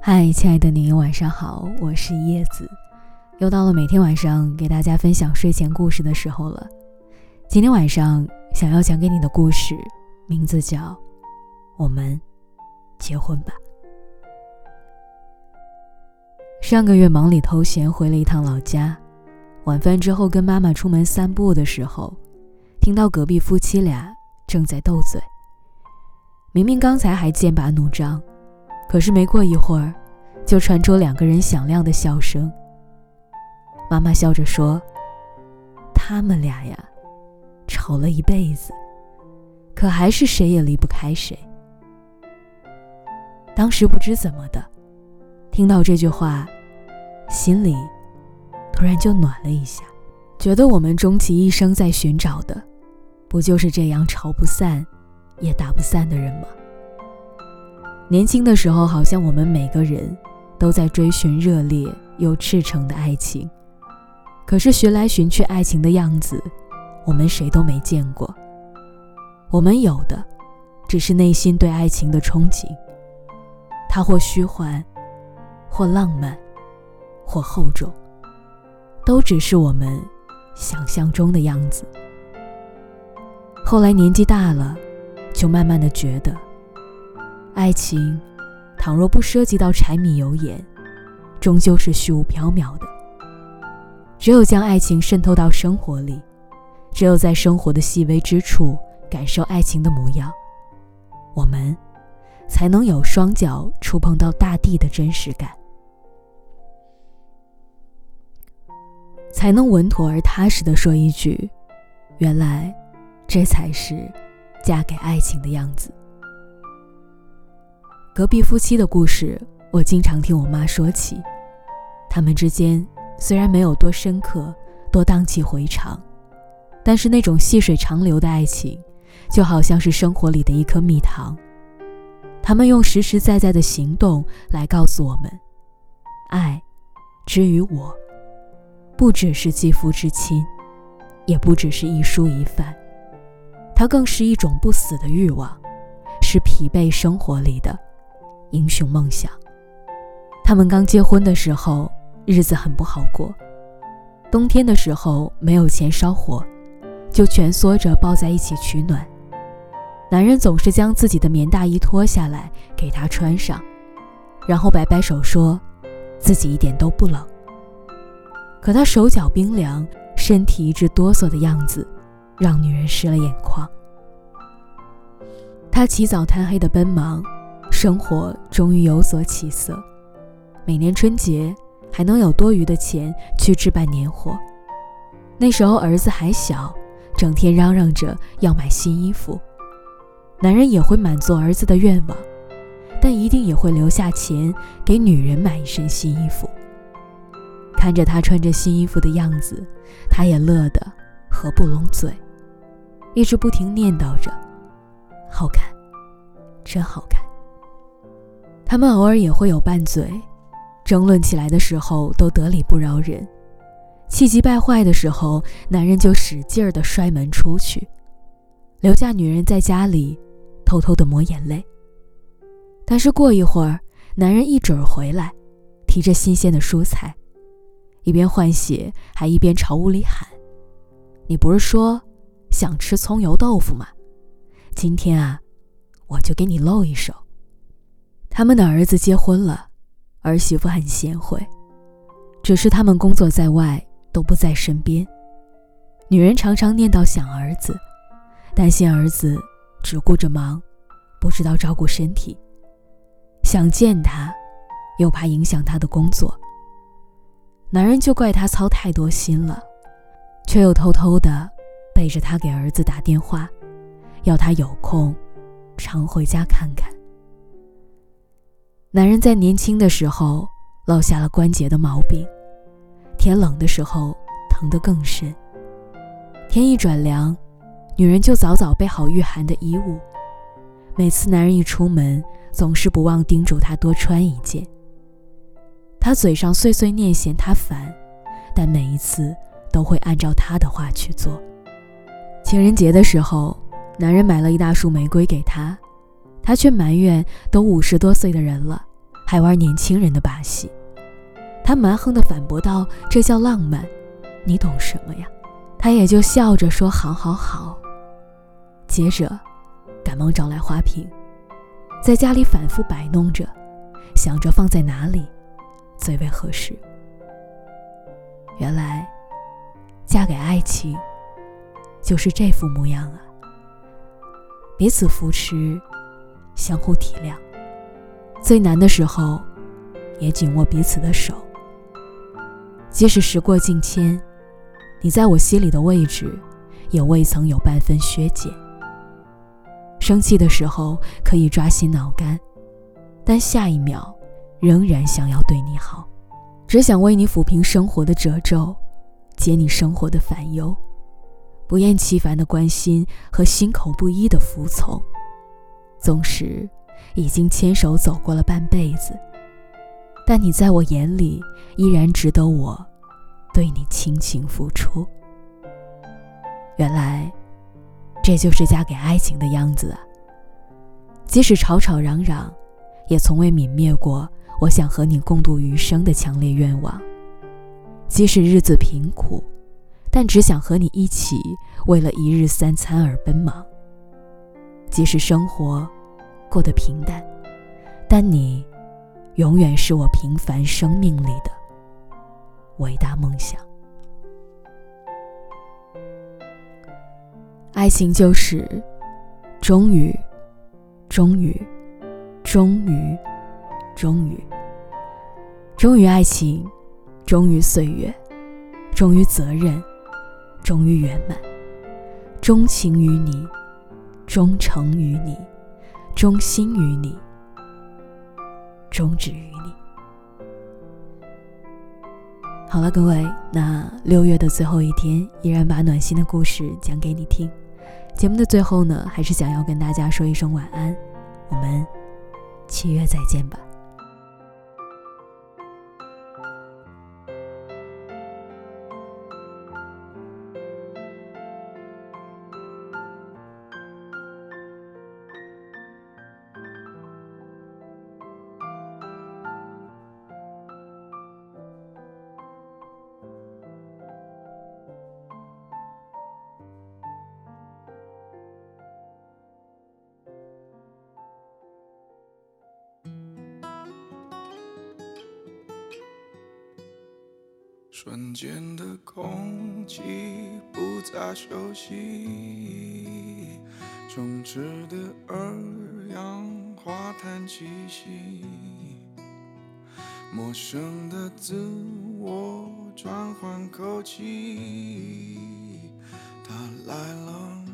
嗨，亲爱的你，晚上好，我是叶子，又到了每天晚上给大家分享睡前故事的时候了。今天晚上想要讲给你的故事，名字叫《我们结婚吧》。上个月忙里偷闲回了一趟老家，晚饭之后跟妈妈出门散步的时候，听到隔壁夫妻俩正在斗嘴。明明刚才还剑拔弩张。可是没过一会儿，就传出两个人响亮的笑声。妈妈笑着说：“他们俩呀，吵了一辈子，可还是谁也离不开谁。”当时不知怎么的，听到这句话，心里突然就暖了一下，觉得我们终其一生在寻找的，不就是这样吵不散，也打不散的人吗？年轻的时候，好像我们每个人都在追寻热烈又赤诚的爱情，可是寻来寻去，爱情的样子，我们谁都没见过。我们有的，只是内心对爱情的憧憬。它或虚幻，或浪漫，或厚重，都只是我们想象中的样子。后来年纪大了，就慢慢的觉得。爱情，倘若不涉及到柴米油盐，终究是虚无缥缈的。只有将爱情渗透到生活里，只有在生活的细微之处感受爱情的模样，我们才能有双脚触碰到大地的真实感，才能稳妥而踏实的说一句：“原来，这才是嫁给爱情的样子。”隔壁夫妻的故事，我经常听我妈说起。他们之间虽然没有多深刻、多荡气回肠，但是那种细水长流的爱情，就好像是生活里的一颗蜜糖。他们用实实在在的行动来告诉我们：爱，之于我，不只是肌肤之亲，也不只是一蔬一饭，它更是一种不死的欲望，是疲惫生活里的。英雄梦想。他们刚结婚的时候，日子很不好过。冬天的时候没有钱烧火，就蜷缩着抱在一起取暖。男人总是将自己的棉大衣脱下来给她穿上，然后摆摆手说，自己一点都不冷。可他手脚冰凉，身体一直哆嗦的样子，让女人湿了眼眶。他起早贪黑的奔忙。生活终于有所起色，每年春节还能有多余的钱去置办年货。那时候儿子还小，整天嚷嚷着要买新衣服，男人也会满足儿子的愿望，但一定也会留下钱给女人买一身新衣服。看着他穿着新衣服的样子，他也乐得合不拢嘴，一直不停念叨着：“好看，真好看。”他们偶尔也会有拌嘴，争论起来的时候都得理不饶人，气急败坏的时候，男人就使劲儿的摔门出去，留下女人在家里偷偷的抹眼泪。但是过一会儿，男人一准儿回来，提着新鲜的蔬菜，一边换血还一边朝屋里喊：“你不是说想吃葱油豆腐吗？今天啊，我就给你露一手。”他们的儿子结婚了，儿媳妇很贤惠，只是他们工作在外，都不在身边。女人常常念叨想儿子，担心儿子只顾着忙，不知道照顾身体。想见他，又怕影响他的工作。男人就怪他操太多心了，却又偷偷的背着他给儿子打电话，要他有空常回家看看。男人在年轻的时候落下了关节的毛病，天冷的时候疼得更深。天一转凉，女人就早早备好御寒的衣物。每次男人一出门，总是不忘叮嘱他多穿一件。他嘴上碎碎念嫌他烦，但每一次都会按照他的话去做。情人节的时候，男人买了一大束玫瑰给她，她却埋怨都五十多岁的人了，还玩年轻人的把戏。他蛮横地反驳道：“这叫浪漫，你懂什么呀？”他也就笑着说：“好好好。”接着，赶忙找来花瓶，在家里反复摆弄着，想着放在哪里最为合适。原来，嫁给爱情就是这副模样啊！彼此扶持，相互体谅，最难的时候也紧握彼此的手。即使时过境迁，你在我心里的位置也未曾有半分削减。生气的时候可以抓心挠肝，但下一秒仍然想要对你好，只想为你抚平生活的褶皱，解你生活的烦忧，不厌其烦的关心和心口不一的服从。纵使已经牵手走过了半辈子，但你在我眼里依然值得我对你倾情付出。原来。这就是嫁给爱情的样子啊！即使吵吵嚷嚷，也从未泯灭过我想和你共度余生的强烈愿望。即使日子贫苦，但只想和你一起为了一日三餐而奔忙。即使生活过得平淡，但你永远是我平凡生命里的伟大梦想。爱情就是，终于，终于，终于，终于，终于爱情，终于岁月，终于责任，终于圆满，钟情于你，忠诚于你，忠心于你，终止于你。好了，各位，那六月的最后一天，依然把暖心的故事讲给你听。节目的最后呢，还是想要跟大家说一声晚安，我们七月再见吧。瞬间的空气不再熟悉，充斥的二氧化碳气息，陌生的自我转换口气，他来了，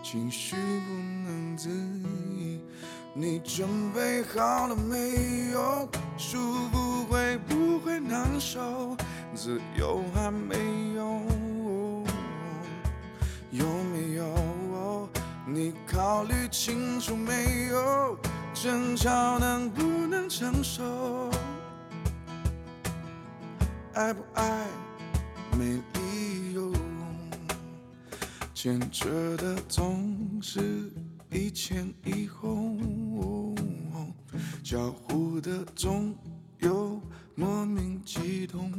情绪不能自已，你准备好了没有？舒服会不会难受？自由还没有，有没有？你考虑清楚没有？争吵能不能承受？爱不爱没理由，牵着的总是一前一后，交互的总有莫名激动。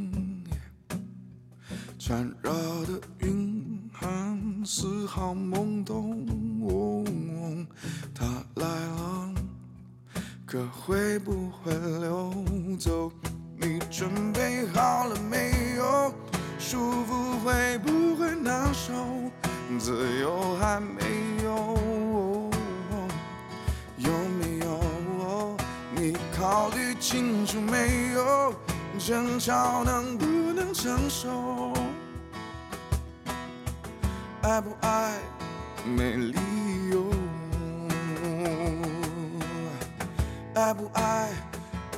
缠绕的云涵丝毫懵懂，他来了，可会不会溜走？你准备好了没有？舒服会不会难受？自由还没，有清楚没有？争吵能不能承受？爱不爱没理由，爱不爱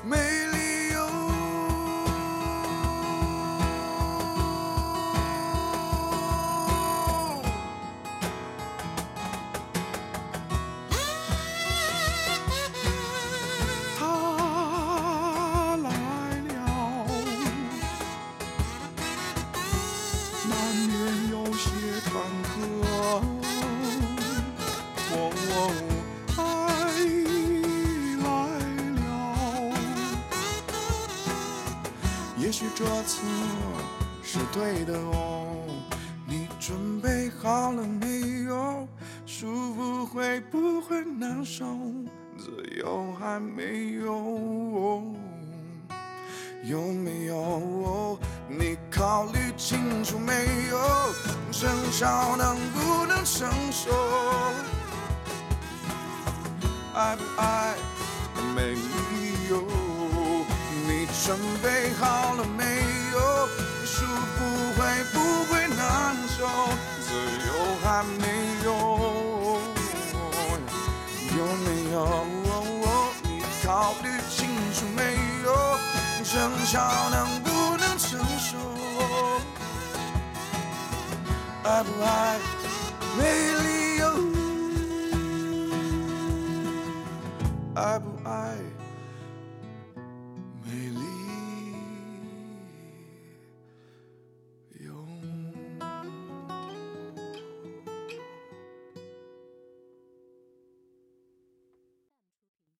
没这次是对的哦。你准备好了没有？舒服会不会难受？自由还没有，有没有？你考虑清楚没有？争吵能不能承受？爱不爱没理由？你准备好了没有？舒服会不会难受？自由还没有，有没有？你考虑清楚没有？争吵能不能承受？爱不爱没理由？爱不爱？